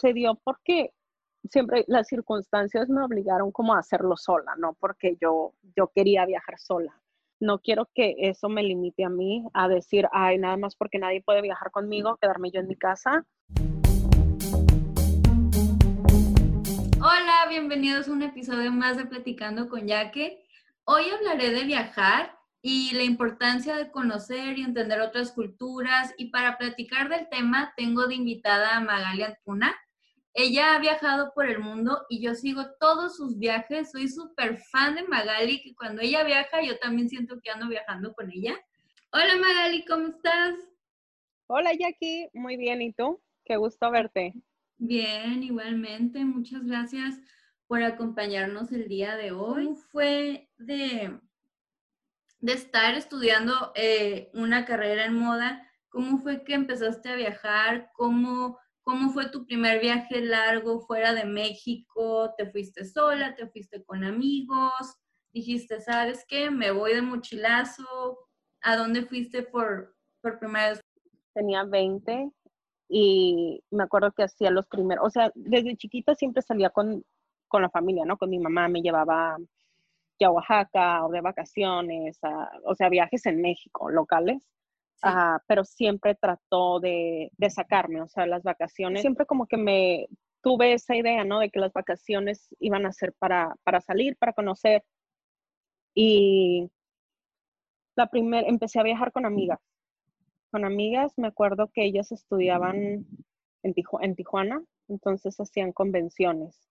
se dio porque siempre las circunstancias me obligaron como a hacerlo sola, no porque yo, yo quería viajar sola. No quiero que eso me limite a mí a decir, ay, nada más porque nadie puede viajar conmigo, quedarme yo en mi casa. Hola, bienvenidos a un episodio más de Platicando con Yaque. Hoy hablaré de viajar y la importancia de conocer y entender otras culturas. Y para platicar del tema, tengo de invitada a Magali Antuna. Ella ha viajado por el mundo y yo sigo todos sus viajes. Soy súper fan de Magali, que cuando ella viaja, yo también siento que ando viajando con ella. Hola Magali, ¿cómo estás? Hola Jackie, muy bien. ¿Y tú? Qué gusto verte. Bien, igualmente. Muchas gracias por acompañarnos el día de hoy. Fue de de estar estudiando eh, una carrera en moda, ¿cómo fue que empezaste a viajar? ¿Cómo, ¿Cómo fue tu primer viaje largo fuera de México? ¿Te fuiste sola? ¿Te fuiste con amigos? Dijiste, ¿sabes qué? Me voy de mochilazo. ¿A dónde fuiste por, por primera vez? Tenía 20 y me acuerdo que hacía los primeros, o sea, desde chiquita siempre salía con, con la familia, ¿no? Con mi mamá, me llevaba a Oaxaca o de vacaciones, o sea, viajes en México, locales. Pero siempre trató de, de, sacarme, o sea, las vacaciones, siempre como que me tuve esa idea, ¿no? De que las vacaciones iban a ser para, para salir, para conocer. Y la primera, empecé a viajar con amigas. Con amigas, me acuerdo que ellas estudiaban en, en Tijuana, entonces hacían convenciones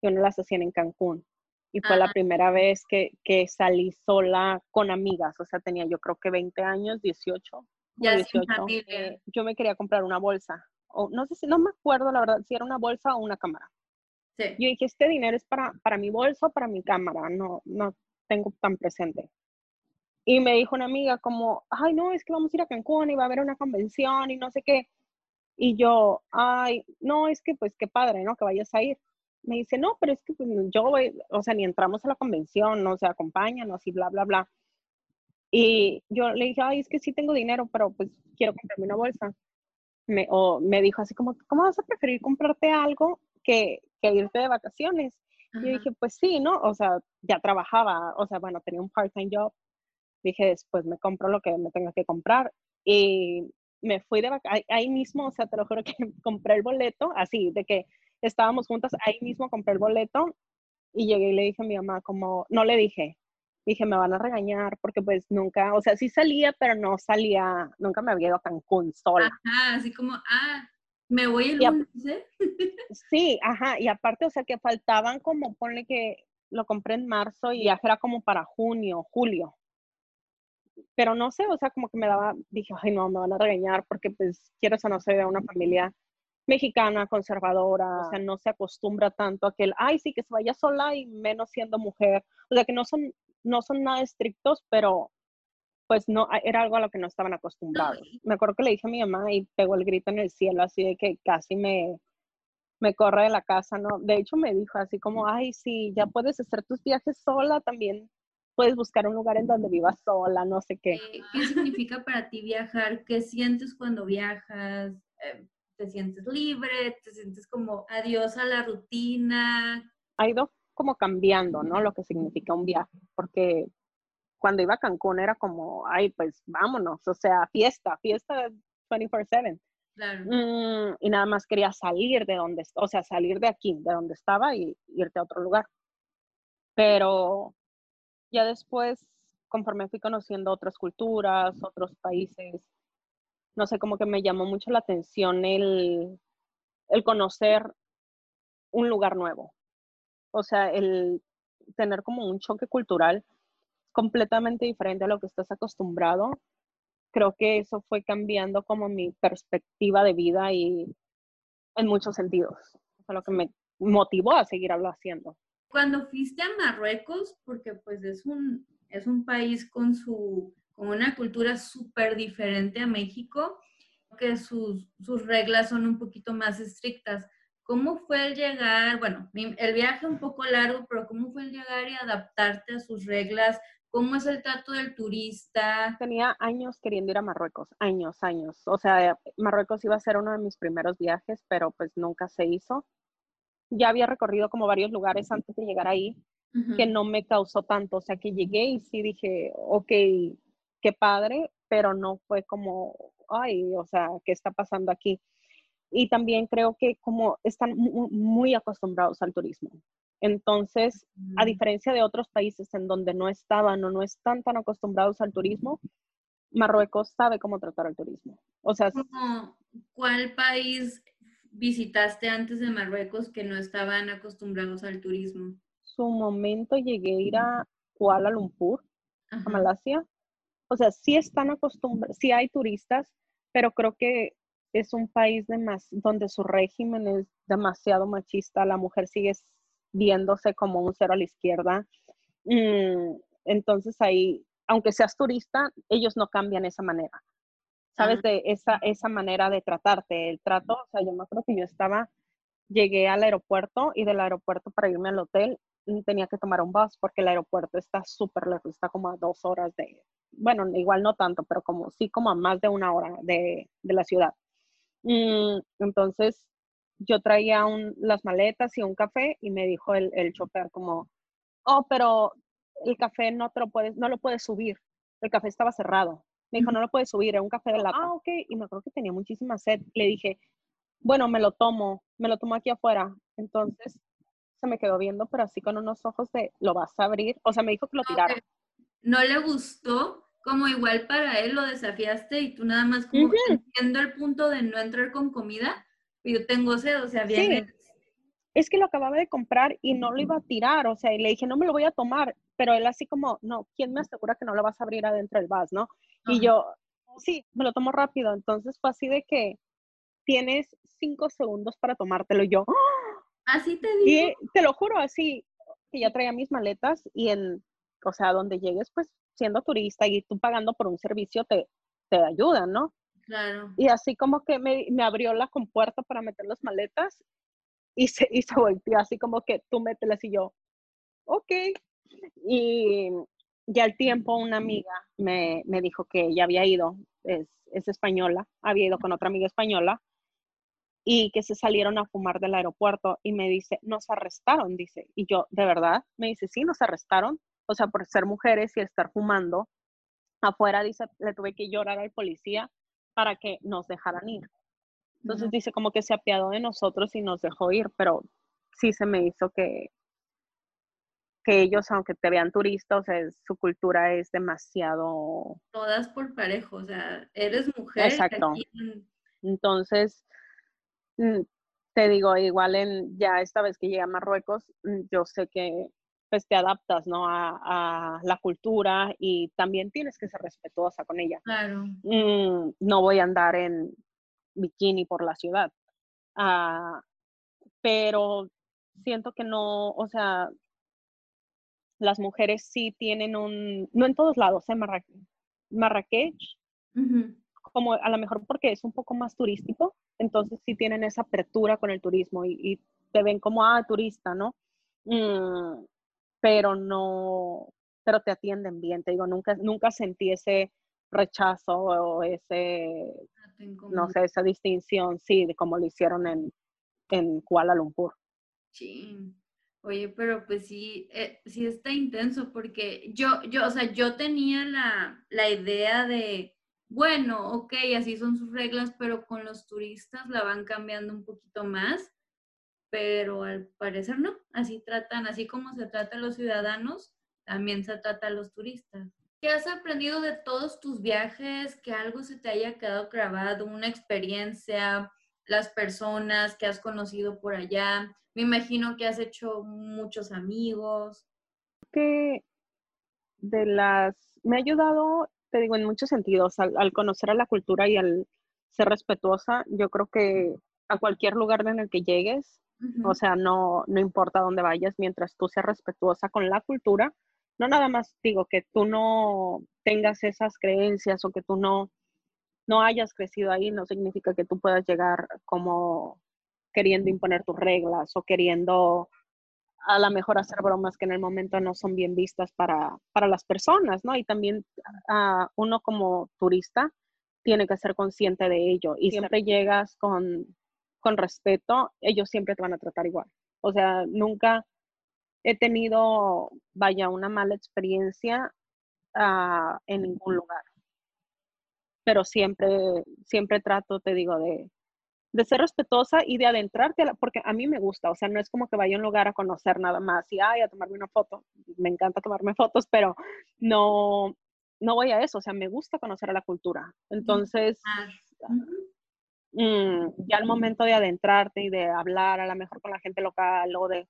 y no las hacían en Cancún y fue la primera vez que, que, salí sola con amigas, o sea, tenía yo creo que 20 años, 18. Ya 18. Eh, yo me quería comprar una bolsa, o no sé si, no me acuerdo la verdad si era una bolsa o una cámara. Sí. Yo dije, este dinero es para, para mi bolsa o para mi cámara, no, no tengo tan presente. Y me dijo una amiga como, ay, no, es que vamos a ir a Cancún y va a haber una convención y no sé qué. Y yo, ay, no, es que pues qué padre, ¿no? Que vayas a ir me dice, no, pero es que pues, yo voy, o sea, ni entramos a la convención, no se acompáñanos y bla, bla, bla. Y yo le dije, ay, es que sí tengo dinero, pero pues quiero comprarme una bolsa. Me, o me dijo así como, ¿cómo vas a preferir comprarte algo que, que irte de vacaciones? Y yo dije, pues sí, ¿no? O sea, ya trabajaba, o sea, bueno, tenía un part-time job. Dije, después me compro lo que me tenga que comprar. Y me fui de vacaciones, ahí mismo, o sea, te lo juro que compré el boleto, así, de que estábamos juntas, ahí mismo compré el boleto y llegué y le dije a mi mamá como, no le dije, dije, me van a regañar porque pues nunca, o sea, sí salía, pero no salía, nunca me había ido a Cancún sola. Ajá, así como, ah, me voy el lunes, ¿eh? Sí, ajá, y aparte, o sea, que faltaban como, ponle que lo compré en marzo y ya era como para junio, julio. Pero no sé, o sea, como que me daba, dije, ay, no, me van a regañar porque pues quiero o no soy de una familia mexicana, conservadora, o sea, no se acostumbra tanto a que el, ay, sí, que se vaya sola y menos siendo mujer. O sea, que no son, no son nada estrictos, pero pues no, era algo a lo que no estaban acostumbrados. Me acuerdo que le dije a mi mamá y pegó el grito en el cielo, así de que casi me, me corre de la casa, ¿no? De hecho me dijo así como, ay, sí, ya puedes hacer tus viajes sola, también puedes buscar un lugar en donde vivas sola, no sé qué. ¿Qué significa para ti viajar? ¿Qué sientes cuando viajas? Eh, te sientes libre, te sientes como adiós a la rutina. Ha ido como cambiando, ¿no? Lo que significa un viaje, porque cuando iba a Cancún era como, ay, pues vámonos, o sea, fiesta, fiesta 24/7. Claro. Mm, y nada más quería salir de donde, o sea, salir de aquí, de donde estaba y irte a otro lugar. Pero ya después, conforme fui conociendo otras culturas, otros países, no sé, como que me llamó mucho la atención el, el conocer un lugar nuevo. O sea, el tener como un choque cultural completamente diferente a lo que estás acostumbrado. Creo que eso fue cambiando como mi perspectiva de vida y en muchos sentidos. O sea, lo que me motivó a seguir haciendo. Cuando fuiste a Marruecos, porque pues es un, es un país con su con una cultura súper diferente a México, que sus, sus reglas son un poquito más estrictas. ¿Cómo fue el llegar, bueno, el viaje un poco largo, pero cómo fue el llegar y adaptarte a sus reglas? ¿Cómo es el trato del turista? Tenía años queriendo ir a Marruecos, años, años. O sea, Marruecos iba a ser uno de mis primeros viajes, pero pues nunca se hizo. Ya había recorrido como varios lugares antes de llegar ahí, que no me causó tanto. O sea, que llegué y sí dije, ok, qué padre, pero no fue como, ay, o sea, ¿qué está pasando aquí? Y también creo que como están muy acostumbrados al turismo. Entonces, a diferencia de otros países en donde no estaban o no están tan acostumbrados al turismo, Marruecos sabe cómo tratar el turismo. O sea, ¿cuál país visitaste antes de Marruecos que no estaban acostumbrados al turismo? Su momento llegué a ir a Kuala Lumpur, a Malasia. O sea, sí están acostumbrados, sí hay turistas, pero creo que es un país donde su régimen es demasiado machista, la mujer sigue viéndose como un cero a la izquierda. Mm, entonces ahí, aunque seas turista, ellos no cambian esa manera. ¿Sabes? De esa, esa manera de tratarte, el trato. O sea, yo me acuerdo que yo estaba, llegué al aeropuerto y del aeropuerto para irme al hotel mm, tenía que tomar un bus porque el aeropuerto está súper lejos, está como a dos horas de, bueno, igual no tanto, pero como sí, como a más de una hora de, de la ciudad. Mm, entonces, yo traía un, las maletas y un café y me dijo el, el chofer como, oh, pero el café no te lo puedes, no lo puedes subir. El café estaba cerrado. Me dijo, no lo puedes subir, era un café de lata. Ah, ok. Y me acuerdo que tenía muchísima sed. Le dije, bueno, me lo tomo, me lo tomo aquí afuera. Entonces se me quedó viendo, pero así con unos ojos de, ¿lo vas a abrir? O sea, me dijo que lo tirara. No le gustó, como igual para él lo desafiaste y tú nada más como entiendo el punto de no entrar con comida yo tengo sed, o sea, bien. Es que lo acababa de comprar y no lo iba a tirar, o sea, y le dije, no me lo voy a tomar, pero él así como, no, ¿quién me asegura que no lo vas a abrir adentro del vas, no? Y yo, sí, me lo tomo rápido, entonces fue así de que tienes cinco segundos para tomártelo, y yo, ¡Ah! así te digo. Y te lo juro, así, que ya traía mis maletas y en, o sea, donde llegues, pues siendo turista y tú pagando por un servicio te, te ayudan, ¿no? Claro. Y así como que me, me abrió la compuerta para meter las maletas y se, y se volteó así como que tú mételas y yo, ok. Y ya al tiempo una amiga me, me dijo que ya había ido, es, es, española, había ido con otra amiga española y que se salieron a fumar del aeropuerto y me dice, nos arrestaron, dice. Y yo, ¿de verdad? Me dice, sí, nos arrestaron, o sea, por ser mujeres y estar fumando. Afuera, dice, le tuve que llorar al policía para que nos dejaran ir. Entonces dice como que se apiadó de nosotros y nos dejó ir, pero sí se me hizo que, que ellos, aunque te vean turistas, o sea, su cultura es demasiado... Todas por parejo, o sea, eres mujer. Exacto. Entonces, mm, te digo, igual en ya esta vez que llegué a Marruecos, mm, yo sé que pues te adaptas, ¿no? A, la cultura y también tienes que ser respetuosa con ella. Claro. Mm, no voy a andar en bikini por la ciudad. Ah, pero siento que no, o sea, las mujeres sí tienen un, no en todos lados, en Marrakech, como a lo mejor porque es un poco más turístico, entonces sí tienen esa apertura con el turismo y, te ven como, ah, turista, ¿no? Mm, pero no, pero te atienden bien, te digo, nunca, nunca sentí ese rechazo o ese, no sé, esa distinción, sí, de como lo hicieron en, en Kuala Lumpur. Sí. Oye, pero pues sí, eh, sí está intenso porque yo, yo, o sea, yo tenía la, la idea de, bueno, ok, así son sus reglas, pero con los turistas la van cambiando un poquito más pero al parecer no, así tratan, así como se trata a los ciudadanos, también se trata a los turistas. ¿Qué has aprendido de todos tus viajes? Que algo se te haya quedado grabado, una experiencia, las personas que has conocido por allá. Me imagino que has hecho muchos amigos. Que de las, me ha ayudado, te digo, en muchos sentidos, al, al conocer a la cultura y al ser respetuosa, yo creo que a cualquier lugar en el que llegues, o sea, no, no importa dónde vayas, mientras tú seas respetuosa con la cultura, no nada más digo que tú no tengas esas creencias o que tú no, no hayas crecido ahí, no significa que tú puedas llegar como queriendo imponer tus reglas o queriendo a lo mejor hacer bromas que en el momento no son bien vistas para, para las personas, ¿no? Y también a uno como turista tiene que ser consciente de ello y siempre llegas con, con respeto, ellos siempre te van a tratar igual. O sea, nunca he tenido, vaya, una mala experiencia ah, en ningún lugar. Pero siempre, siempre trato, te digo, de, de ser respetuosa y de adentrarte, porque a mí me gusta, o sea, no es como que vaya a un lugar a conocer nada más y, ay, a tomarme una foto. Me encanta tomarme fotos, pero no, no voy a eso, o sea, me gusta conocer a la cultura. Entonces, mm, ya al momento de adentrarte y de hablar a lo mejor con la gente local o de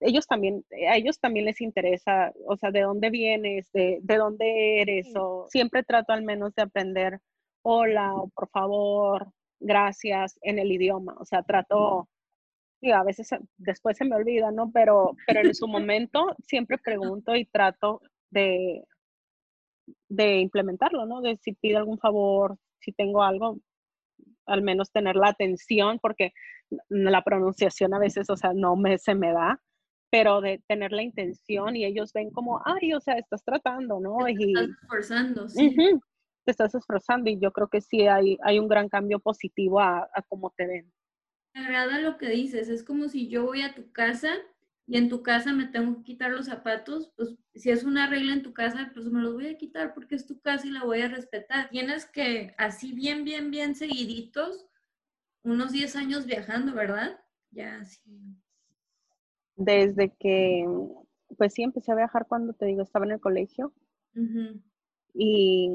ellos también, a ellos también les interesa, o sea, de dónde vienes, de, de dónde eres, o siempre trato al menos de aprender hola o por favor, gracias en el idioma, o sea, trato, y a veces después se me olvida, ¿no? Pero, pero en su momento siempre pregunto y trato de, de implementarlo, ¿no? De si pido algún favor, si tengo algo, al menos tener la atención, porque la pronunciación a veces, o sea, no me, se me da, pero de tener la intención y ellos ven como, ay, o sea, estás tratando, ¿no? Te y, estás esforzando, sí. te estás esforzando y yo creo que sí hay, hay un gran cambio positivo a, a cómo te ven. Me agrada lo que dices, es como si yo voy a tu casa y en tu casa me tengo que quitar los zapatos, pues si es una regla en tu casa, pues me los voy a quitar porque es tu casa y la voy a respetar. Tienes que, así bien, bien, bien seguiditos, unos 10 años viajando, ¿verdad? Ya, sí. Desde que, pues sí, empecé a viajar cuando te digo, estaba en el colegio. Y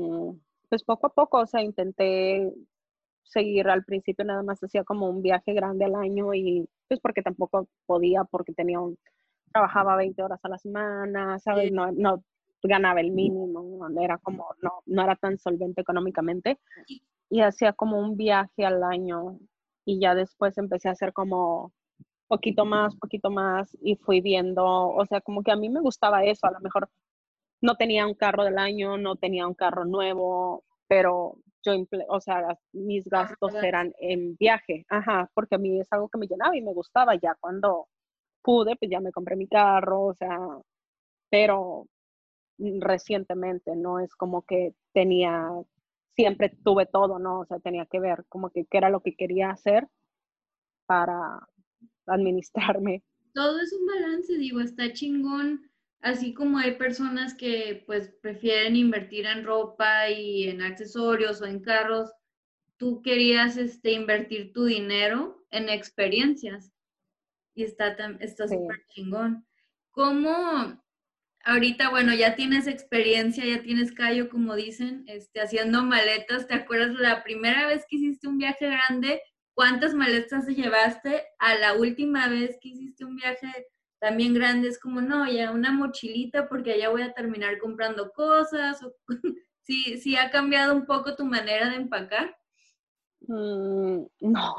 pues poco a poco, o sea, intenté seguir al principio nada más hacía como un viaje grande al año y pues porque tampoco podía porque tenía un trabajaba 20 horas a la semana, ¿sabes? No, no ganaba el mínimo, era como no no era tan solvente económicamente. Y hacía como un viaje al año y ya después empecé a hacer como poquito más, poquito más y fui viendo, o sea, como que a mí me gustaba eso, a lo mejor no tenía un carro del año, no tenía un carro nuevo, pero yo, o sea, mis gastos eran en viaje, ajá, porque a mí es algo que me llenaba y me gustaba ya cuando pude, pues ya me compré mi carro, o sea, pero recientemente, no es como que tenía, siempre tuve todo, ¿no? O sea, tenía que ver como que qué era lo que quería hacer para administrarme. Todo es un balance, digo, está chingón Así como hay personas que pues prefieren invertir en ropa y en accesorios o en carros, tú querías este, invertir tu dinero en experiencias y está está súper chingón. ¿Cómo ahorita, bueno, ya tienes experiencia, ya tienes callo, como dicen, este, haciendo maletas? ¿Te acuerdas la primera vez que hiciste un viaje grande? ¿Cuántas maletas llevaste? A la última vez que hiciste un viaje también grande es como, no, ya una mochilita porque allá voy a terminar comprando cosas. O, ¿sí, ¿Sí ha cambiado un poco tu manera de empacar? Mm, no.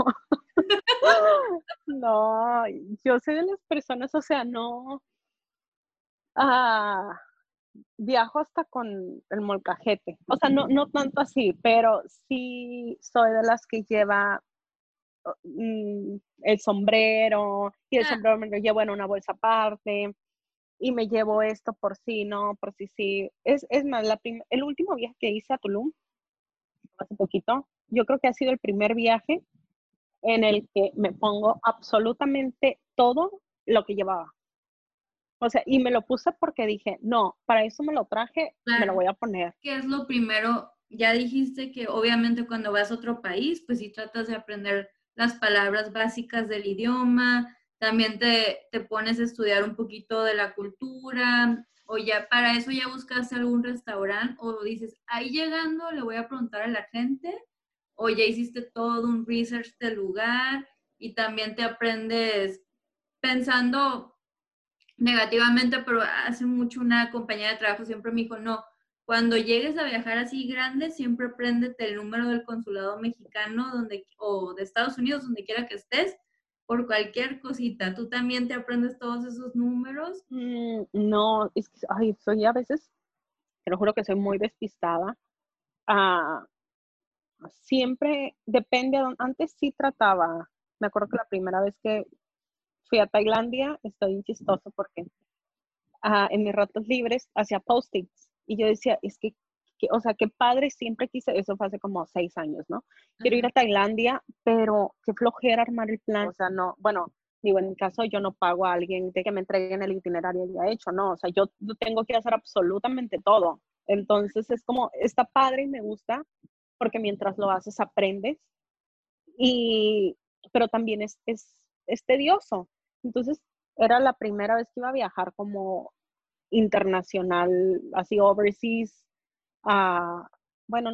no, yo soy de las personas, o sea, no. Ah, viajo hasta con el molcajete. O sea, no, no tanto así, pero sí soy de las que lleva el sombrero y el ah. sombrero me lo llevo en una bolsa aparte y me llevo esto por si no, por si sí. Es, es más, la el último viaje que hice a Tulum, hace poquito, yo creo que ha sido el primer viaje en el que me pongo absolutamente todo lo que llevaba. O sea, y me lo puse porque dije, no, para eso me lo traje, me lo voy a poner. ¿Qué es lo primero? Ya dijiste que obviamente cuando vas a otro país, pues si tratas de aprender las palabras básicas del idioma, también te, te, pones a estudiar un poquito de la cultura, o ya para eso ya buscas algún restaurante, o dices, ahí llegando le voy a preguntar a la gente, o ya hiciste todo un research del lugar y también te aprendes pensando negativamente, pero hace mucho una compañía de trabajo siempre me dijo, no, cuando llegues a viajar así grande, siempre apréndete el número del consulado mexicano donde, o de Estados Unidos, donde quiera que estés, por cualquier cosita. ¿Tú también te aprendes todos esos números? Mm, no, es que ay, soy a veces, te lo juro que soy muy despistada. Ah, siempre depende, antes sí trataba, me acuerdo que la primera vez que fui a Tailandia, estoy chistoso porque ah, en mis ratos libres hacía post-its y yo decía, es que, o sea, qué padre, siempre quise, eso fue hace como seis años, ¿no? Quiero ir a Tailandia, pero qué flojera armar el plan, o sea, no, bueno, digo, en mi caso yo no pago a alguien de que me entreguen el itinerario ya hecho, no, o sea, yo tengo que hacer absolutamente todo. Entonces es como, está padre y me gusta porque mientras lo haces aprendes, y, pero también es, es, es tedioso. Entonces era la primera vez que iba a viajar como internacional, así overseas. Uh, bueno,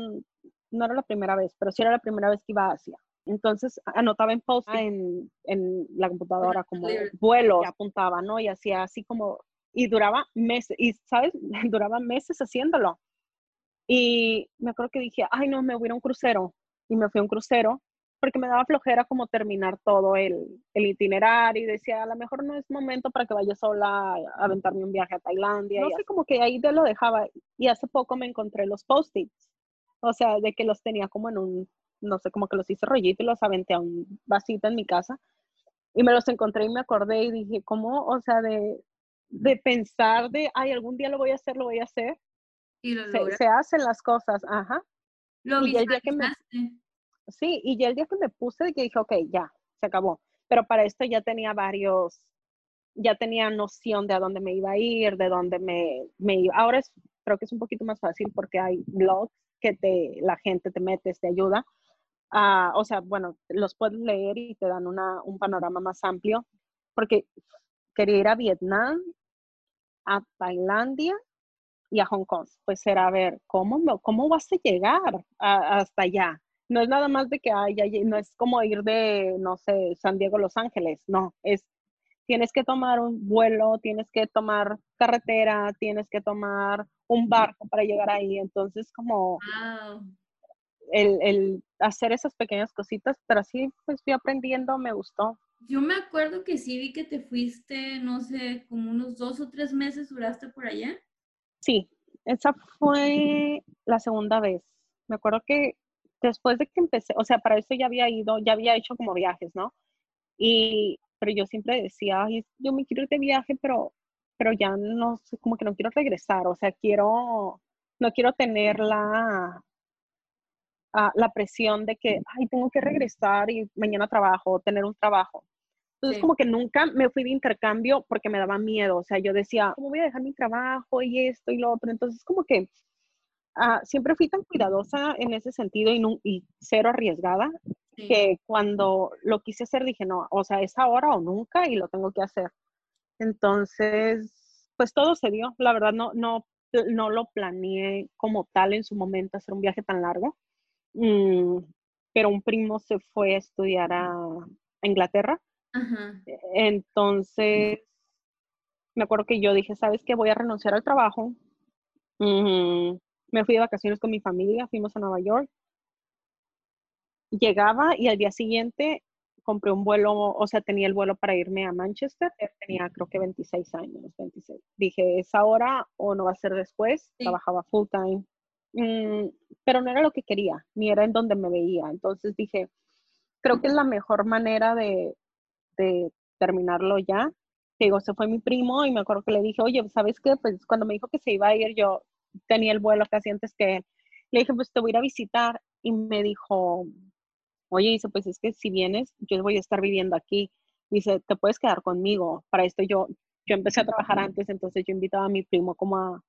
no era la primera vez, pero sí era la primera vez que iba a Asia. Entonces anotaba en post en, en la computadora como vuelos, y apuntaba, ¿no? Y hacía así como, y duraba meses, y sabes, duraba meses haciéndolo. Y me acuerdo que dije, ay no, me voy a ir a un crucero. Y me fui a un crucero porque me daba flojera como terminar todo el, el, itinerario y decía, a lo mejor no es momento para que vaya sola a aventarme un viaje a Tailandia. No sé, como que ahí te lo dejaba. Y hace poco me encontré los post-its, o sea, de que los tenía como en un, no sé, como que los hice rollito y los aventé a un vasito en mi casa. Y me los encontré y me acordé y dije, ¿cómo? O sea, de, de pensar de, ay, algún día lo voy a hacer, lo voy a hacer. Y lo se, se, hacen las cosas, ajá. Lo y el día que me, Sí, y ya el día que me puse, que dije, ok, ya, se acabó. Pero para esto ya tenía varios, ya tenía noción de a dónde me iba a ir, de dónde me, me iba. Ahora es, creo que es un poquito más fácil porque hay blogs que te, la gente te mete, te ayuda. Uh, o sea, bueno, los puedes leer y te dan una, un panorama más amplio, porque quería ir a Vietnam, a Tailandia y a Hong Kong. Pues era a ver, ¿cómo, cómo vas a llegar hasta allá? No es nada más de que haya, no es como ir de, no sé, San Diego, Los Ángeles, no, es, tienes que tomar un vuelo, tienes que tomar carretera, tienes que tomar un barco para llegar ahí, entonces como el, el, hacer esas pequeñas cositas, pero así pues fui aprendiendo, me gustó. Yo me acuerdo que sí vi que te fuiste, no sé, como unos dos o tres meses duraste por allá. Sí, esa fue la segunda vez. Me acuerdo que después de que empecé, o sea, para eso ya había ido, ya había hecho como viajes, ¿no? Y, pero yo siempre decía, Ay, yo me quiero ir de viaje, pero, pero ya no sé, como que no quiero regresar, o sea, quiero, no quiero tener la, ah, la presión de que, ay, tengo que regresar y mañana trabajo, tener un trabajo. Entonces, como que nunca me fui de intercambio porque me daba miedo. O sea, yo decía, ¿cómo voy a dejar mi trabajo y esto y lo otro? Entonces, como que Ah, siempre fui tan cuidadosa en ese sentido y, cero arriesgada que cuando lo quise hacer dije, no, o sea, es ahora o nunca y lo tengo que hacer. Entonces, pues todo se dio. La verdad, no, no, no lo planeé como tal en su momento hacer un viaje tan largo. Mm, pero un primo se fue a estudiar a, Inglaterra. Entonces, me acuerdo que yo dije, ¿sabes qué? Voy a renunciar al trabajo me fui de vacaciones con mi familia, fuimos a Nueva York. Llegaba y al día siguiente compré un vuelo, o sea, tenía el vuelo para irme a Manchester. Tenía creo que 26 años, 26. Dije, ¿es ahora o no va a ser después? Trabajaba full time. Mm, pero no era lo que quería, ni era en donde me veía. Entonces dije, creo que es la mejor manera de, de terminarlo ya. Digo, se fue mi primo y me acuerdo que le dije, oye, ¿sabes qué? Pues cuando me dijo que se iba a ir, yo tenía el vuelo casi antes que él. Le dije, pues te voy a ir a visitar. Y me dijo, oye, dice, pues es que si vienes, yo voy a estar viviendo aquí. Dice, te puedes quedar conmigo. Para esto yo, yo empecé a trabajar antes, entonces yo invitaba a mi primo como a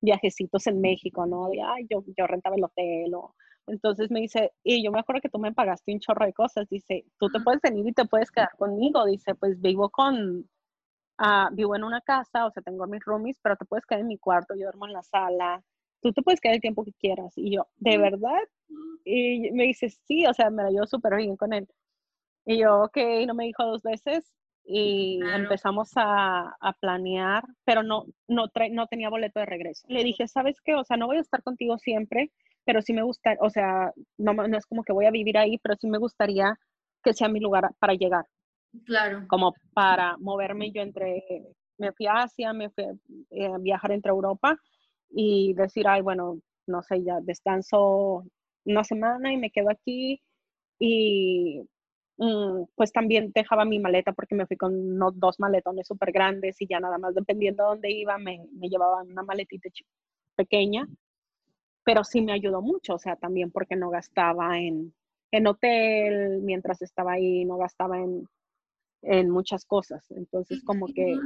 viajecitos en México, ¿no? De, ay, yo, yo rentaba el hotel. O... Entonces me dice, y yo me acuerdo que tú me pagaste un chorro de cosas. Dice, tú te puedes venir y te puedes quedar conmigo. Dice, pues vivo con, Ah, vivo en una casa, o sea, tengo mis roomies, pero te puedes quedar en mi cuarto, yo duermo en la sala, tú te puedes quedar el tiempo que quieras. Y yo, ¿de verdad? Y me dice, sí, o sea, me la llevo súper bien con él. Y yo, ok, no me dijo dos veces y empezamos a, a, planear, pero no, no, no tenía boleto de regreso. Le dije, ¿sabes qué? O sea, no voy a estar contigo siempre, pero sí me gusta, o sea, no, no es como que voy a vivir ahí, pero sí me gustaría que sea mi lugar para llegar. Claro. Como para moverme yo entre, me fui a Asia, me fui eh, a viajar entre Europa y decir, ay, bueno, no sé, ya descanso una semana y me quedo aquí y, mm, pues también dejaba mi maleta porque me fui con dos maletones súper grandes y ya nada más dependiendo de dónde iba me, me llevaba una maletita pequeña, pero sí me ayudó mucho, o sea, también porque no gastaba en, en hotel mientras estaba ahí, no gastaba en, en muchas cosas. Entonces, como que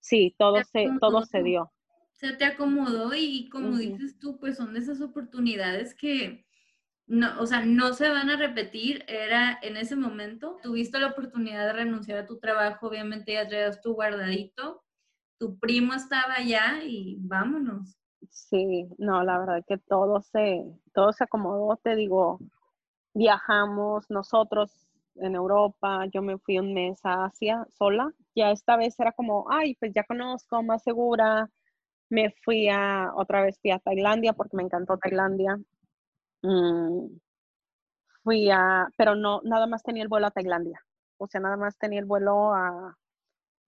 sí, todo se, todo se dio. Se te acomodó y como dices tú, pues son de esas oportunidades que no, o sea, no se van a repetir. Era en ese momento, tuviste la oportunidad de renunciar a tu trabajo, obviamente ya traías tu guardadito, tu primo estaba allá y vámonos. Sí, no, la verdad que todo se, todo se acomodó, te digo, viajamos nosotros en Europa, yo me fui un mes a Asia sola, ya esta vez era como, ay, pues ya conozco, más segura, me fui a, otra vez fui a Tailandia porque me encantó Tailandia, mm, fui a, pero no, nada más tenía el vuelo a Tailandia, o sea, nada más tenía el vuelo a,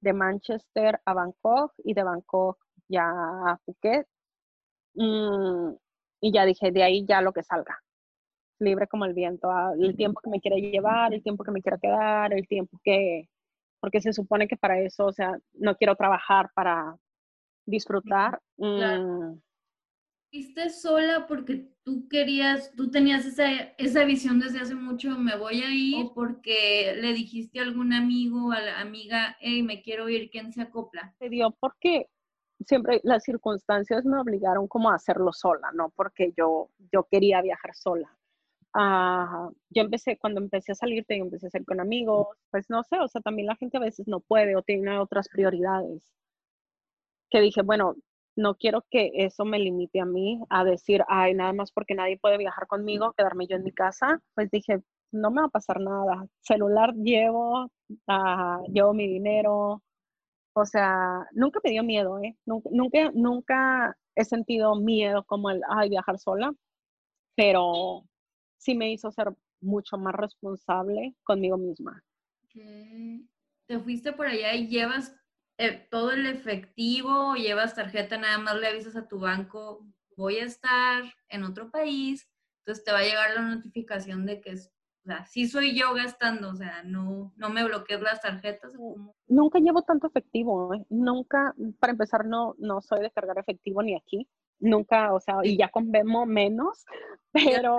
de Manchester a Bangkok y de Bangkok ya a Phuket, mm, y ya dije, de ahí ya lo que salga libre como el viento, ah, el tiempo que me quiera llevar, el tiempo que me quiera quedar, el tiempo que, porque se supone que para eso, o sea, no quiero trabajar para disfrutar. Claro. Mm. sola porque tú querías, tú tenías esa, esa visión desde hace mucho, me voy a ir, o porque le dijiste a algún amigo, a la amiga, hey, me quiero ir, ¿quién se acopla? Se dio porque siempre las circunstancias me obligaron como a hacerlo sola, ¿no? Porque yo, yo quería viajar sola yo empecé, cuando empecé a salirte, yo empecé a salir con amigos, pues no sé, o sea, también la gente a veces no puede o tiene otras prioridades. Que dije, bueno, no quiero que eso me limite a mí a decir, ay, nada más porque nadie puede viajar conmigo, quedarme yo en mi casa. Pues dije, no me va a pasar nada. Celular llevo, uh, llevo mi dinero. O sea, nunca me dio miedo, ¿eh? Nunca, nunca, nunca he sentido miedo como el, ay, viajar sola. Pero sí me hizo ser mucho más responsable conmigo misma. Te fuiste por allá y llevas eh, todo el efectivo, llevas tarjeta, nada más le avisas a tu banco, voy a estar en otro país, entonces te va a llegar la notificación de que es, o sea, sí soy yo gastando, o sea, no, no me bloquees las tarjetas. Nunca llevo tanto efectivo, ¿eh? nunca, para empezar, no, no soy de cargar efectivo ni aquí, nunca, o sea, y ya con Vemo menos, pero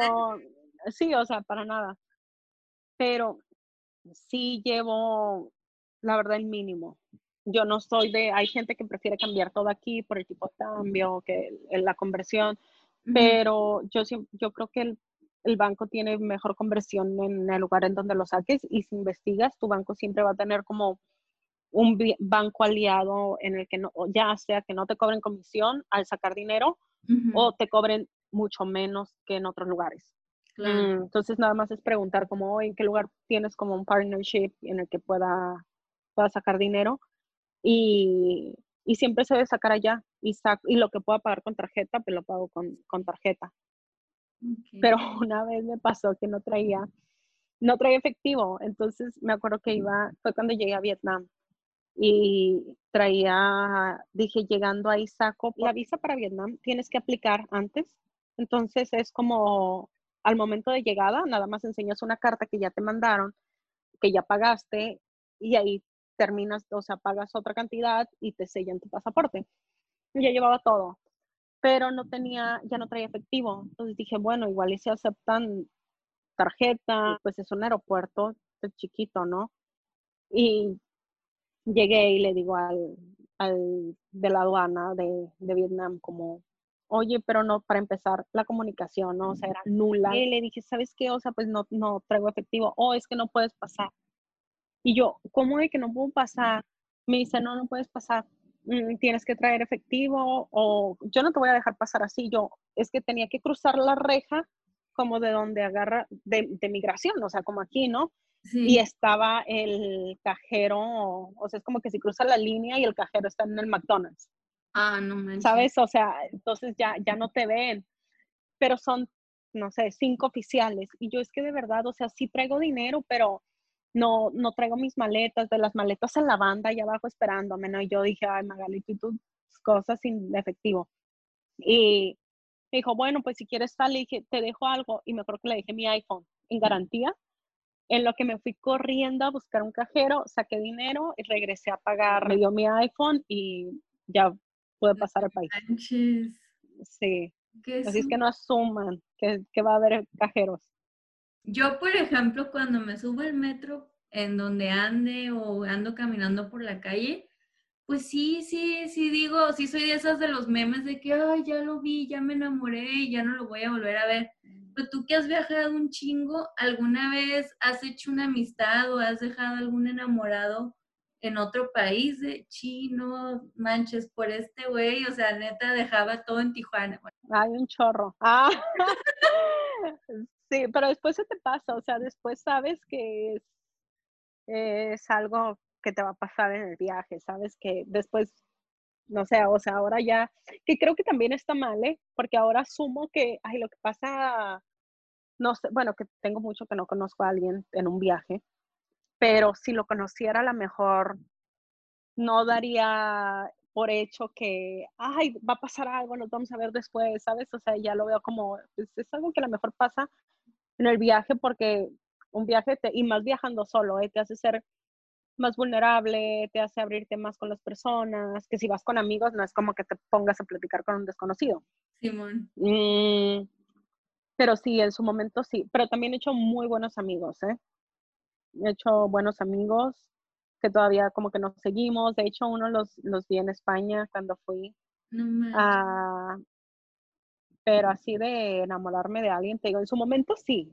sí, o sea, para nada. Pero sí llevo, la verdad, el mínimo. Yo no soy de, hay gente que prefiere cambiar todo aquí por el tipo de cambio, que la conversión, pero yo, yo creo que el, el, banco tiene mejor conversión en el lugar en donde lo saques y si investigas, tu banco siempre va a tener como un banco aliado en el que no, ya sea que no te cobren comisión al sacar dinero o te cobren mucho menos que en otros lugares. Mm, entonces nada más es preguntar como en qué lugar tienes como un partnership en el que pueda, pueda sacar dinero y, y siempre se debe sacar allá y, y lo que pueda pagar con tarjeta, pues lo pago con, con tarjeta. Pero una vez me pasó que no traía, no traía efectivo, entonces me acuerdo que iba, fue cuando llegué a Vietnam y traía, dije, llegando ahí saco, la visa para Vietnam tienes que aplicar antes, entonces es como al momento de llegada, nada más enseñas una carta que ya te mandaron, que ya pagaste, y ahí terminas, o sea, pagas otra cantidad y te sellan tu pasaporte. ya llevaba todo, pero no tenía, ya no traía efectivo. Entonces dije, bueno, igual y se aceptan tarjeta, pues es un aeropuerto chiquito, ¿no? Y llegué y le digo al, de la aduana de Vietnam como, oye, pero no, para empezar, la comunicación, ¿no? O sea, era nula. Y le dije, ¿sabes qué? O sea, pues no, no traigo efectivo. Oh, es que no puedes pasar. Y yo, ¿cómo de que no puedo pasar? Me dice, no, no puedes pasar. Mm, tienes que traer efectivo o yo no te voy a dejar pasar así. Yo, es que tenía que cruzar la reja como de donde agarra, de, de migración, o sea, como aquí, ¿no? Y estaba el cajero, o sea, es como que si cruza la línea y el cajero está en el McDonald's. Ah, no me ¿Sabes? O sea, entonces ya, ya no te ven. Pero son, no sé, cinco oficiales. Y yo es que de verdad, o sea, sí traigo dinero, pero no, no traigo mis maletas, de las maletas en la banda y abajo esperándome, ¿no? Y yo dije, ay, Magali, tú cosas sin efectivo. Y me dijo, bueno, pues si quieres tal, le te dejo algo. Y me acuerdo que le dije mi iPhone en garantía. En lo que me fui corriendo a buscar un cajero, saqué dinero y regresé a pagar. Me dio mi iPhone y ya pude pasar al país. Sí. Así es que no asuman que, que va a haber cajeros. Yo, por ejemplo, cuando me subo al metro, en donde ande o ando caminando por la calle, pues sí, sí, sí digo, sí soy de esas de los memes de que, ay, ya lo vi, ya me enamoré y ya no lo voy a volver a ver. Pero tú que has viajado un chingo, ¿alguna vez has hecho una amistad o has dejado algún enamorado en otro país de chino, manches, por este güey? O sea, neta, dejaba todo en Tijuana. Hay un chorro. Ah. sí, pero después se te pasa, o sea, después sabes que es, es algo que te va a pasar en el viaje, sabes que después, no sé, o sea, ahora ya, que creo que también está mal, ¿eh? Porque ahora asumo que, ay, lo que pasa, no sé, bueno, que tengo mucho que no conozco a alguien en un viaje, pero si lo conociera a lo mejor no daría por hecho que, ay, va a pasar algo, nos vamos a ver después, ¿sabes? O sea, ya lo veo como, pues, es algo que a lo mejor pasa en el viaje porque un viaje, te, y más viajando solo, ¿eh? te hace ser más vulnerable, te hace abrirte más con las personas, que si vas con amigos no es como que te pongas a platicar con un desconocido. Simón. Mm, pero sí, en su momento sí, pero también he hecho muy buenos amigos, ¿eh? He hecho buenos amigos que todavía como que nos seguimos. De hecho, uno los, los vi en España cuando fui. No ah, pero así de enamorarme de alguien, te digo, en su momento sí,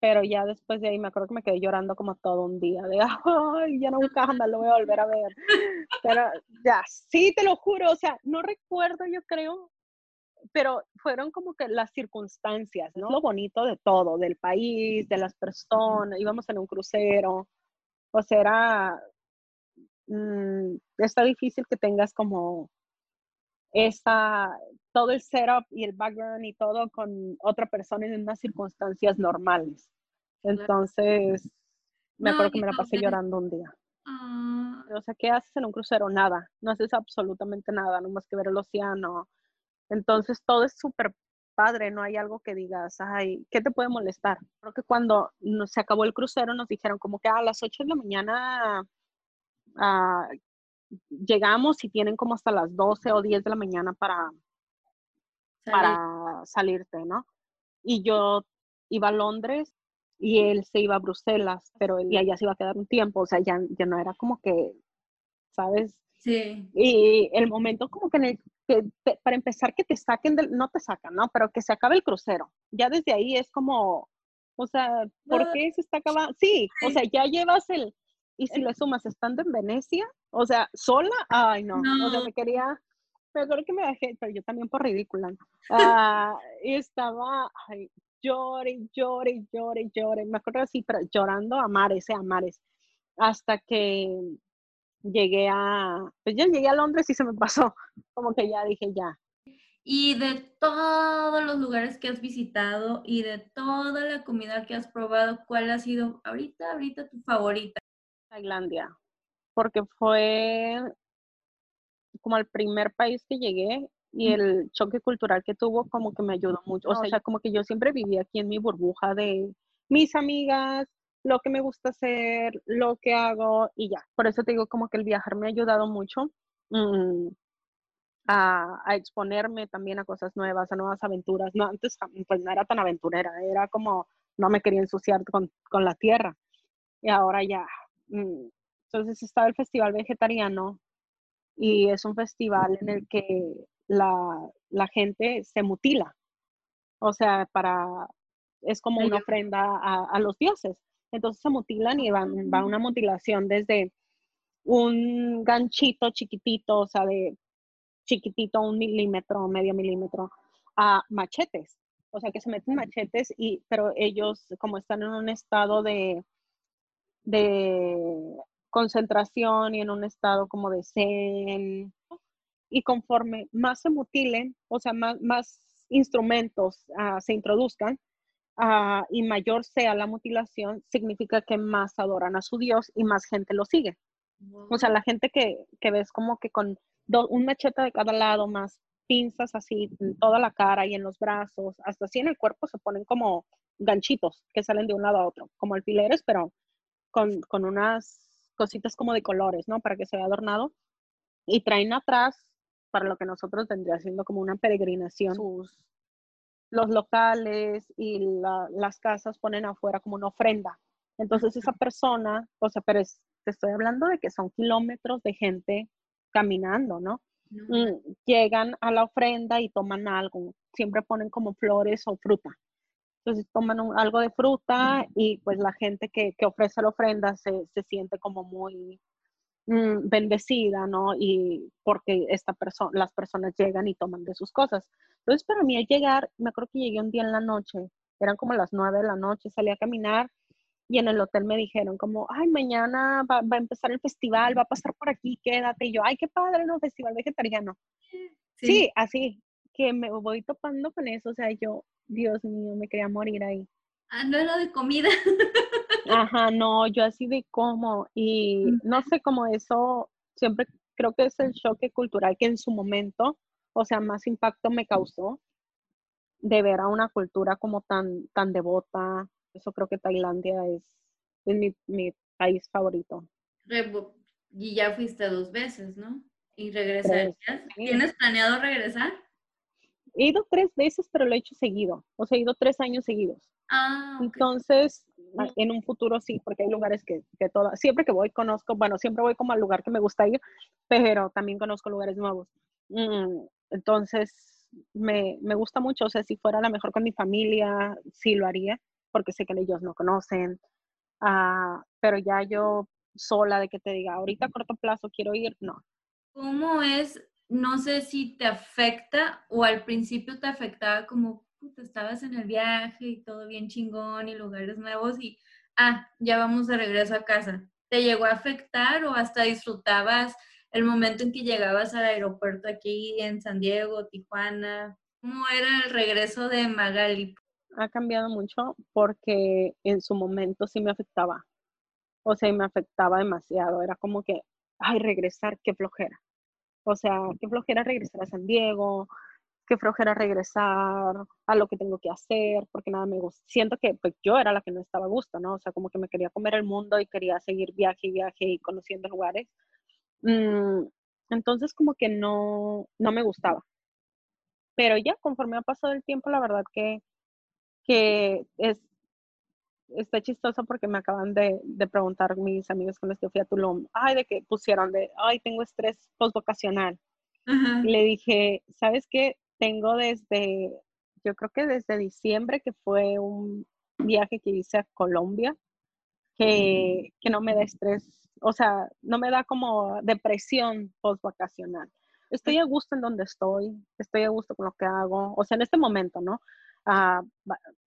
pero ya después de ahí me acuerdo que me quedé llorando como todo un día, de, ay, ya nunca jamás lo voy a volver a ver. Pero ya, sí, te lo juro, o sea, no recuerdo, yo creo, pero fueron como que las circunstancias, ¿no? Lo bonito de todo, del país, de las personas, íbamos en un crucero, o sea, era, mm, está difícil que tengas como esa, todo el setup y el background y todo con otra persona en unas circunstancias normales. Entonces, me acuerdo que me la pasé llorando un día. Ah. O sea, ¿qué haces en un crucero? Nada, no haces absolutamente nada, no más que ver el océano. Entonces, todo es súper padre, no hay algo que digas, ay, ¿qué te puede molestar? Creo que cuando se acabó el crucero nos dijeron como que a las 8 de la mañana ah, llegamos y tienen como hasta las 12 o 10 de la mañana para, para salirte, ¿no? Y yo iba a Londres y él se iba a Bruselas, pero él, y allá se iba a quedar un tiempo, o sea, ya, ya no era como que, ¿sabes? Sí. Y el momento como que, en el, que para empezar que te saquen del, no te sacan, ¿no? Pero que se acabe el crucero. Ya desde ahí es como, o sea, ¿por qué se está acabando? Sí, o sea, ya llevas el, y si le sumas estando en Venecia, o sea, sola, ay no, o sea, me quería, pero creo que me dejé, pero yo también por ridícula. Ah, y estaba, ay, llore, llore, llore, llore. Me acuerdo así, pero llorando a mares, eh, a mares. Hasta que llegué a, pues ya llegué a Londres y se me pasó. Como que ya dije ya. Y de todos los lugares que has visitado y de toda la comida que has probado, ¿cuál ha sido ahorita, ahorita tu favorita? Tailandia, porque fue como el primer país que llegué y el choque cultural que tuvo como que me ayudó mucho. O sea, como que yo siempre vivía aquí en mi burbuja de mis amigas, lo que me gusta hacer, lo que hago y ya. Por eso te digo como que el viajar me ha ayudado mucho mm, a, exponerme también a cosas nuevas, a nuevas aventuras. No, antes pues no era tan aventurera, era como no me quería ensuciar con, con la tierra. Y ahora ya. Mm, entonces estaba el Festival Vegetariano y es un festival en el que la, la gente se mutila. O sea, para, es como una ofrenda a, los dioses. Entonces se mutilan y van, va una mutilación desde un ganchito chiquitito, o sea, de chiquitito, un milímetro, medio milímetro, a machetes. O sea, que se meten machetes, y, pero ellos, como están en un estado de, de concentración y en un estado como de zen, y conforme más se mutilen, o sea, más, instrumentos ah, se introduzcan ah, y mayor sea la mutilación, significa que más adoran a su Dios y más gente lo sigue. O sea, la gente que, que ves como que con un machete de cada lado, más pinzas así en toda la cara y en los brazos, hasta así en el cuerpo se ponen como ganchitos que salen de un lado a otro, como alfileres, pero con, con unas cositas como de colores, ¿no? Para que se vea adornado. Y traen atrás, para lo que nosotros tendría siendo como una peregrinación, sus, los locales y las casas ponen afuera como una ofrenda. Entonces esa persona, o sea, pero te estoy hablando de que son kilómetros de gente caminando, ¿no? Mm, llegan a la ofrenda y toman algo, siempre ponen como flores o fruta. Entonces toman algo de fruta y pues la gente que, ofrece la ofrenda se, siente como muy mm, bendecida, ¿no? Y porque esta persona, las personas llegan y toman de sus cosas. Entonces para mí al llegar, me acuerdo que llegué un día en la noche, eran como las nueve de la noche, salí a caminar y en el hotel me dijeron como, ay, mañana va, a empezar el festival, va a pasar por aquí, quédate. Y yo, ay, qué padre, ¿no? Festival vegetariano. Sí. así, que me voy topando con eso, o sea, yo, Dios mío, me quería morir ahí. Ah, no era de comida. Ajá, no, yo así de como, y no sé cómo eso, siempre creo que es el choque cultural que en su momento, o sea, más impacto me causó de ver a una cultura como tan, tan devota, eso creo que Tailandia es, mi, país favorito. Y ya fuiste dos veces, ¿no? Y regresarías. ¿Tienes planeado regresar? He ido tres veces, pero lo he hecho seguido. O sea, he ido tres años seguidos. Ah, Entonces, en un futuro sí, porque hay lugares que, que siempre que voy conozco, bueno, siempre voy como al lugar que me gusta ir, pero también conozco lugares nuevos. Mm, entonces, me, me gusta mucho, o sea, si fuera la mejor con mi familia, sí lo haría porque sé que ellos no conocen, ah, pero ya yo sola de que te diga, ahorita a corto plazo quiero ir, no. ¿Cómo es? No sé si te afecta o al principio te afectaba como, estabas en el viaje y todo bien chingón y lugares nuevos y, ah, ya vamos de regreso a casa. ¿Te llegó a afectar o hasta disfrutabas el momento en que llegabas al aeropuerto aquí en San Diego, Tijuana? ¿Cómo era el regreso de Magali? ha cambiado mucho porque en su momento sí me afectaba. O sea, me afectaba demasiado. Era como que, ay, regresar, qué flojera. O sea, qué flojera regresar a San Diego, qué flojera regresar a lo que tengo que hacer, porque nada me gusta. Siento que pues, yo era la que no estaba a gusto, ¿no? O sea, como que me quería comer el mundo y quería seguir viaje y viaje y conociendo lugares. Mm, entonces, como que no, no me gustaba. Pero ya, conforme ha pasado el tiempo, la verdad que que es, está chistoso porque me acaban de, preguntar mis amigos con los que fui a Tulum, ay, de que pusieron de, ay, tengo estrés postvocacional. Y le dije, ¿sabes qué? Tengo desde, yo creo que desde diciembre, que fue un viaje que hice a Colombia, que, que no me da estrés, o sea, no me da como depresión postvacacional. Estoy a gusto en donde estoy, estoy a gusto con lo que hago, o sea, en este momento, ¿no? Ah,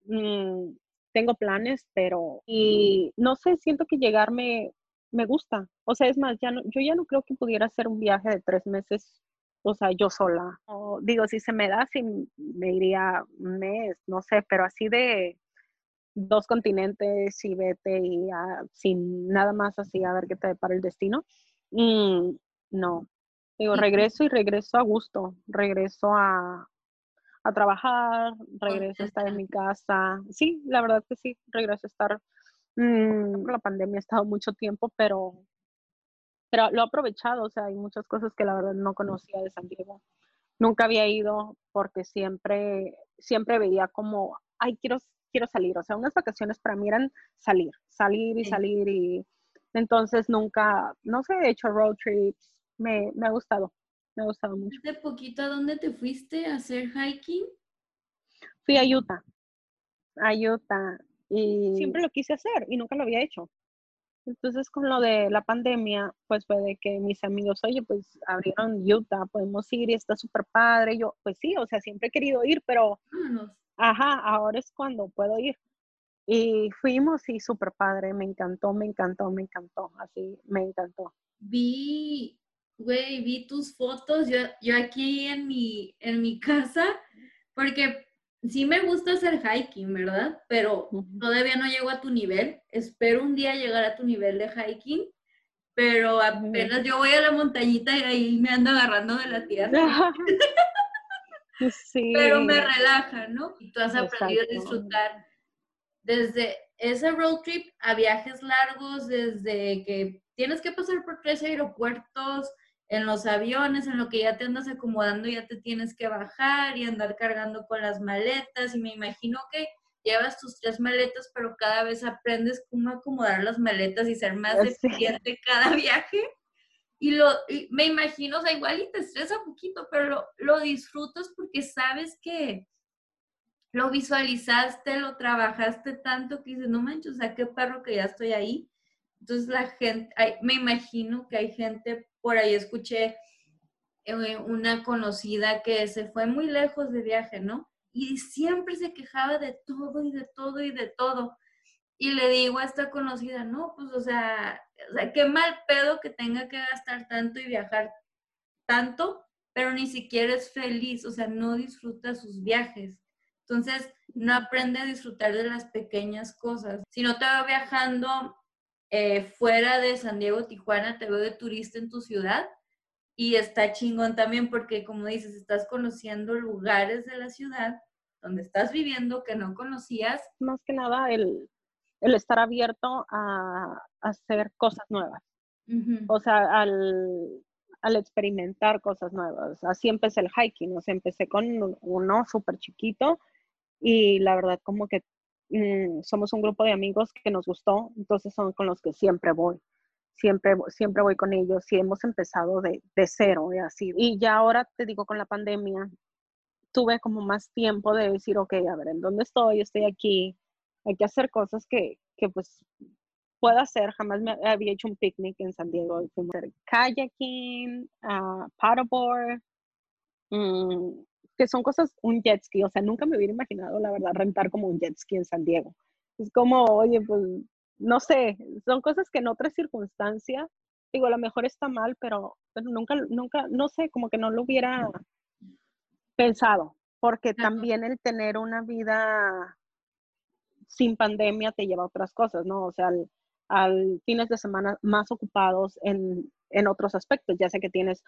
mm, tengo planes, pero y no sé, siento que llegar me, gusta. O sea, es más, ya no, yo ya no creo que pudiera hacer un viaje de tres meses, o sea, yo sola. O, digo, si se me da, si me iría un mes, no sé, pero así de dos continentes y vete y sin nada más así a ver qué te depara el destino. Mm, no. Digo, regreso y regreso a gusto, regreso a, a trabajar, regreso a estar en mi casa. Sí, la verdad que sí, regreso a estar. Mm, la pandemia ha estado mucho tiempo, pero, pero lo he aprovechado. O sea, hay muchas cosas que la verdad no conocía de San Diego. Nunca había ido porque siempre, siempre veía como, ay, quiero, quiero salir. O sea, unas vacaciones para mí eran salir, salir y salir. Y entonces nunca, no sé, he hecho road trips. Me, me ha gustado me ha gustado mucho. ¿Hace poquito a dónde te fuiste a hacer hiking? Fui a Utah, a Utah, y siempre lo quise hacer y nunca lo había hecho. Entonces, con lo de la pandemia, pues fue de que mis amigos, oye, pues abrieron Utah, podemos ir y está súper padre. yo, pues sí, o sea, siempre he querido ir, pero, ajá, ahora es cuando puedo ir. Y fuimos y súper padre, me encantó, me encantó, me encantó, así, me encantó. Vi güey, vi tus fotos, yo, yo aquí en mi, en mi casa, porque sí me gusta hacer hiking, ¿verdad? Pero todavía no llego a tu nivel. Espero un día llegar a tu nivel de hiking, pero apenas yo voy a la montañita y ahí me ando agarrando de la tierra. sí. Pero me relaja, ¿no? Y tú has aprendido a disfrutar desde ese road trip a viajes largos, desde que tienes que pasar por tres aeropuertos, en los aviones, en lo que ya te andas acomodando, ya te tienes que bajar y andar cargando con las maletas. Y me imagino que llevas tus tres maletas, pero cada vez aprendes cómo acomodar las maletas y ser más eficiente cada viaje. Y, lo, me imagino, o sea, igual y te estresa un poquito, pero lo, lo disfrutas porque sabes que lo visualizaste, lo trabajaste tanto que dices, no manches, o sea, qué perro que ya estoy ahí. Entonces la gente, me imagino que hay gente, por ahí escuché eh, una conocida que se fue muy lejos de viaje, ¿no? Y siempre se quejaba de todo y de todo y de todo. Y le digo a esta conocida, no, pues o sea, qué mal pedo que tenga que gastar tanto y viajar tanto, pero ni siquiera es feliz, o sea, no disfruta sus viajes. Entonces, no aprende a disfrutar de las pequeñas cosas. Si no te va viajando eh, fuera de San Diego, Tijuana, te veo de turista en tu ciudad y está chingón también porque, como dices, estás conociendo lugares de la ciudad donde estás viviendo que no conocías. Más que nada, el, el estar abierto a, hacer cosas nuevas. O sea, al, al, experimentar cosas nuevas. Así empecé el hiking, o sea, empecé con uno súper chiquito y la verdad como que mm, somos un grupo de amigos que nos gustó, entonces son con los que siempre voy. Siempre, siempre voy con ellos y hemos empezado de, de cero y así. Y ya ahora te digo, con la pandemia, tuve como más tiempo de decir, ok, a ver, ¿en dónde estoy? Estoy aquí, hay que hacer cosas que, que pues pueda hacer. Jamás me había hecho un picnic en San Diego. A hacer kayaking, uh, paddleboard, mm, que son cosas, un jet ski, o sea, nunca me hubiera imaginado, la verdad, rentar como un jet ski en San Diego. Es como, oye, pues, no sé, son cosas que en otras circunstancias, digo, a lo mejor está mal, pero, pero nunca, nunca, no sé, como que no lo hubiera pensado, porque también el tener una vida sin pandemia te lleva a otras cosas, ¿no? O sea, al, al fines de semana más ocupados en, en otros aspectos, ya sea que tienes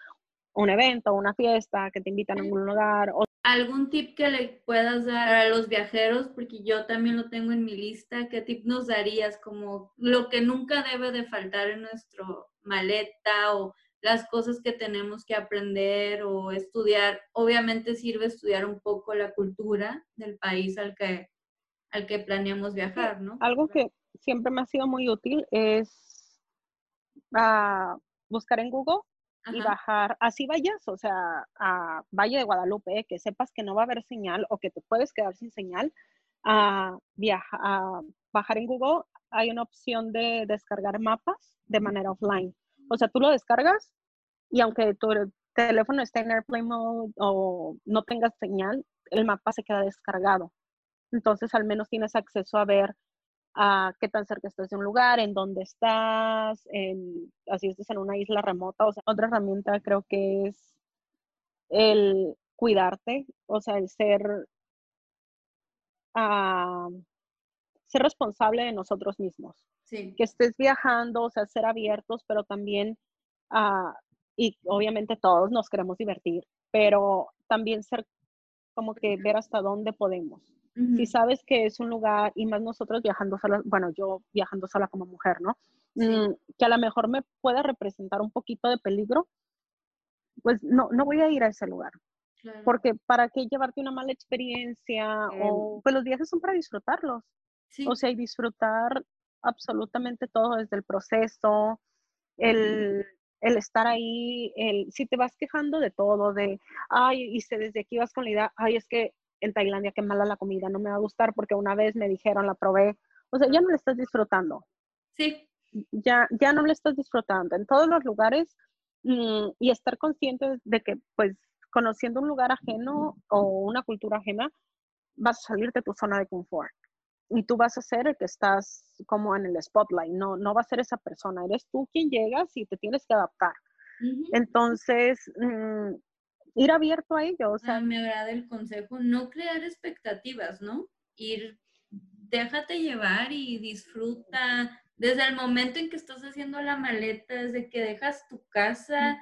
un evento, una fiesta, que te invitan a algún lugar. O... ¿Algún tip que le puedas dar a los viajeros? Porque yo también lo tengo en mi lista. ¿Qué tip nos darías como lo que nunca debe de faltar en nuestro maleta o las cosas que tenemos que aprender o estudiar? Obviamente sirve estudiar un poco la cultura del país al que, al que planeamos viajar, ¿no? Algo que siempre me ha sido muy útil es ah, buscar en Google y bajar, así vayas, o sea, a Valle de Guadalupe, que sepas que no va a haber señal o que te puedes quedar sin señal, a, a bajar en Google, hay una opción de descargar mapas de manera offline. O sea, tú lo descargas y aunque tu teléfono esté en airplane mode o no tengas señal, el mapa se queda descargado. Entonces, al menos tienes acceso a ver a qué tan cerca estás de un lugar, en dónde estás, en, así estás en una isla remota. O sea, otra herramienta creo que es el cuidarte, o sea, el ser, uh, ser responsable de nosotros mismos. Sí. Que estés viajando, o sea, ser abiertos, pero también, uh, y obviamente todos nos queremos divertir, pero también ser como que ver hasta dónde podemos. Si sabes que es un lugar, y más nosotros viajando sola, bueno, yo viajando sola como mujer, ¿no? Mm, que a lo mejor me pueda representar un poquito de peligro, pues no, no voy a ir a ese lugar. Porque para qué llevarte una mala experiencia, o pues los viajes son para disfrutarlos. O sea, y disfrutar absolutamente todo desde el proceso, el, el estar ahí, el, si te vas quejando de todo, de, ay, y se desde aquí vas con la idea, ay, es que en Tailandia, qué mala la comida, no me va a gustar porque una vez me dijeron, la probé. O sea, ya no le estás disfrutando. Sí. Ya, ya no le estás disfrutando. En todos los lugares mm, y estar consciente de que, pues, conociendo un lugar ajeno o una cultura ajena, vas a salir de tu zona de confort. Y tú vas a ser el que estás como en el spotlight, no, no va a ser esa persona, eres tú quien llegas y te tienes que adaptar. Entonces, mm, ir abierto a ello. O sea, ah, me agrada el consejo, no crear expectativas, ¿no? Ir, déjate llevar y disfruta. Desde el momento en que estás haciendo la maleta, desde que dejas tu casa,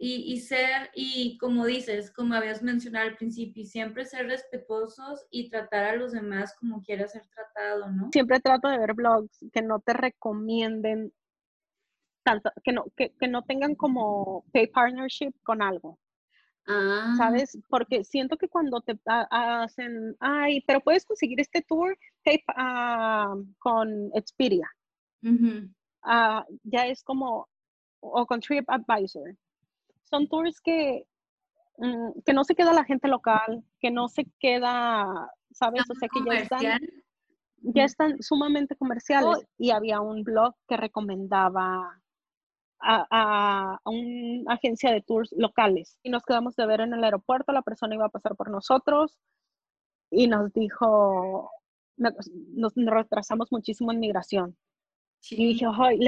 y, ser, y como dices, como habías mencionado al principio, siempre ser respetuosos y tratar a los demás como quiera ser tratado, ¿no? Siempre trato de ver blogs que no te recomienden tanto, que no, que, que no tengan como pay partnership con algo. Ah. ¿Sabes? Porque siento que cuando te hacen, ay, pero puedes conseguir este tour ah, con Expedia. Ah, ya es como, o con TripAdvisor son tours que, mm, que no se queda la gente local, que no se queda, ¿sabes? O sea, que ya están, ya están sumamente comerciales. Y había un blog que recomendaba a, a, una agencia de tours locales. Y nos quedamos de ver en el aeropuerto, la persona iba a pasar por nosotros y nos dijo, nos, retrasamos muchísimo en migración. Y dije,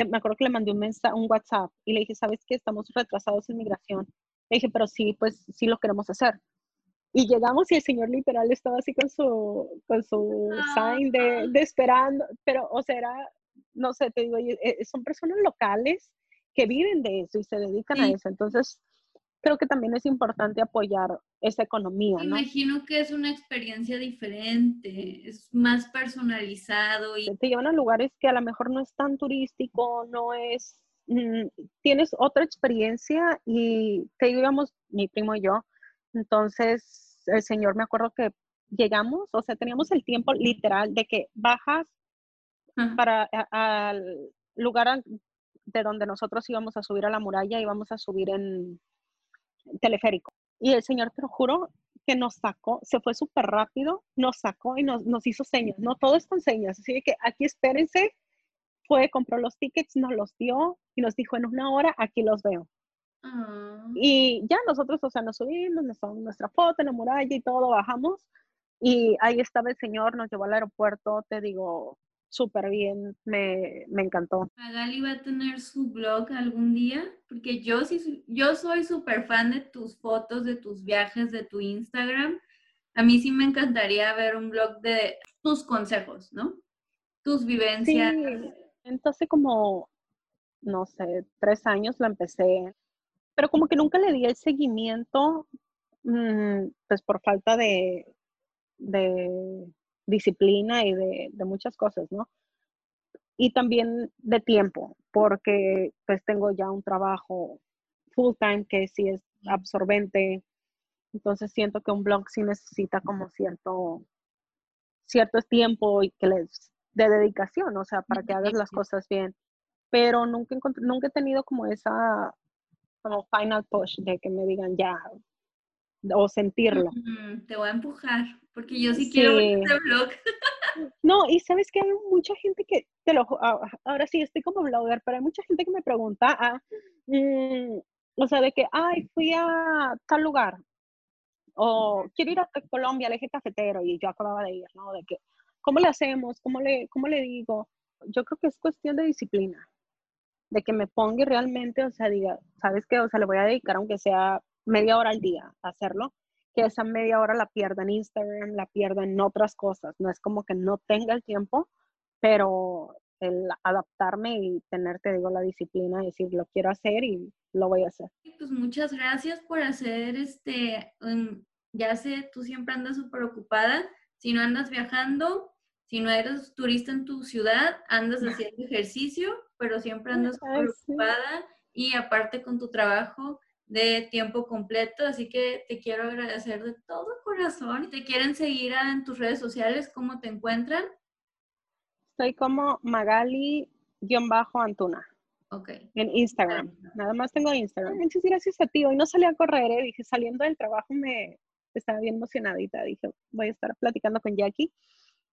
me acuerdo que le mandé un mensaje, un WhatsApp y le dije, ¿sabes qué? Estamos retrasados en migración. Le dije, pero sí, pues sí lo queremos hacer. Y llegamos y el señor literal estaba así con su, con su sign de, de, esperando, pero, o sea, era, no sé, te digo, eh, son personas locales que viven de eso y se dedican a eso. Entonces, creo que también es importante apoyar esa economía, ¿no? Imagino que es una experiencia diferente, es más personalizado y te llevan a lugares que a lo mejor no es tan turístico, no es mm, tienes otra experiencia y te íbamos mi primo y yo. Entonces, el señor me acuerdo que llegamos, o sea, teníamos el tiempo literal de que bajas para al lugar de donde nosotros íbamos a subir a la muralla, íbamos a subir en teleférico. Y el Señor, te lo juro, que nos sacó, se fue súper rápido, nos sacó y nos, nos hizo señas, ¿no? Todo es con señas, así que aquí espérense, fue, compró los tickets, nos los dio y nos dijo en una hora, aquí los veo. Ah. Y ya nosotros, o sea, nos subimos, nos tomamos nuestra foto en la muralla y todo, bajamos y ahí estaba el Señor, nos llevó al aeropuerto, te digo, súper bien, me, me, encantó. Magali va a tener su blog algún día, porque yo sí, yo soy súper fan de tus fotos, de tus viajes, de tu Instagram. A mí sí me encantaría ver un blog de tus consejos, ¿no? Tus vivencias. Sí, entonces como, no sé, tres años la empecé, pero como que nunca le di el seguimiento, mm, pues por falta de, de disciplina y de, muchas cosas, ¿no? Y también de tiempo, porque pues tengo ya un trabajo full time que sí es absorbente, entonces siento que un blog sí necesita como cierto, cierto tiempo y que les de dedicación, o sea, para que hagas las cosas bien. Pero nunca, nunca he tenido como esa como final push de que me digan ya o sentirlo. te voy a empujar porque yo sí, quiero ver este blog. No, y sabes que hay mucha gente que, te lo, ahora sí estoy como blogger, pero hay mucha gente que me pregunta, ah, mm, o sea, de que, ay, fui a tal lugar, o quiero ir a Colombia al eje cafetero, y yo acababa de ir, ¿no? De que, ¿cómo le hacemos? ¿Cómo le, cómo le digo? Yo creo que es cuestión de disciplina, de que me ponga realmente, o sea, diga, ¿sabes qué? O sea, le voy a dedicar aunque sea media hora al día hacerlo, que esa media hora la pierda en Instagram, la pierda en otras cosas. No es como que no tenga el tiempo, pero el adaptarme y tener, te digo, la disciplina, decir, lo quiero hacer y lo voy a hacer. Pues muchas gracias por hacer este, ya sé, tú siempre andas súper ocupada, si no andas viajando, si no eres turista en tu ciudad, andas haciendo ejercicio, pero siempre andas súper ocupada y aparte con tu trabajo, de tiempo completo, así que te quiero agradecer de todo corazón. Si te quieren seguir en tus redes sociales, ¿cómo te encuentran? Soy como Magali-Antuna. Ok. En Instagram. Nada más tengo Instagram. Muchas gracias a ti. Hoy no salí a correr, ¿eh? dije, saliendo del trabajo me estaba bien emocionadita. Dije, voy a estar platicando con Jackie.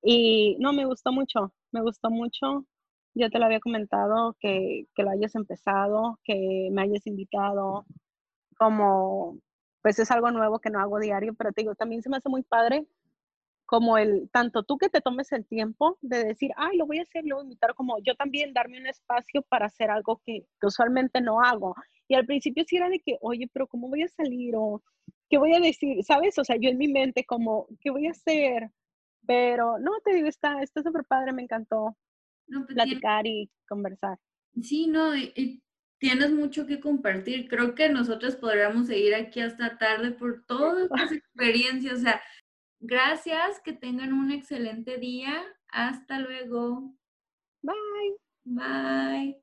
Y no, me gustó mucho, me gustó mucho. Yo te lo había comentado que, que lo hayas empezado, que me hayas invitado, como, pues es algo nuevo que no hago diario, pero te digo, también se me hace muy padre como el, tanto tú que te tomes el tiempo de decir, ay, lo voy a hacer, lo voy a invitar, como yo también darme un espacio para hacer algo que, usualmente no hago. Y al principio sí era de que, oye, pero ¿cómo voy a salir? O, ¿qué voy a decir? ¿Sabes? O sea, yo en mi mente como, ¿qué voy a hacer? Pero no, te digo, está súper padre, me encantó pues platicar y conversar. Sí, no, tienes mucho que compartir. Creo que nosotros podríamos seguir aquí hasta tarde por todas tus experiencias. O sea, gracias, que tengan un excelente día. Hasta luego. Bye. Bye.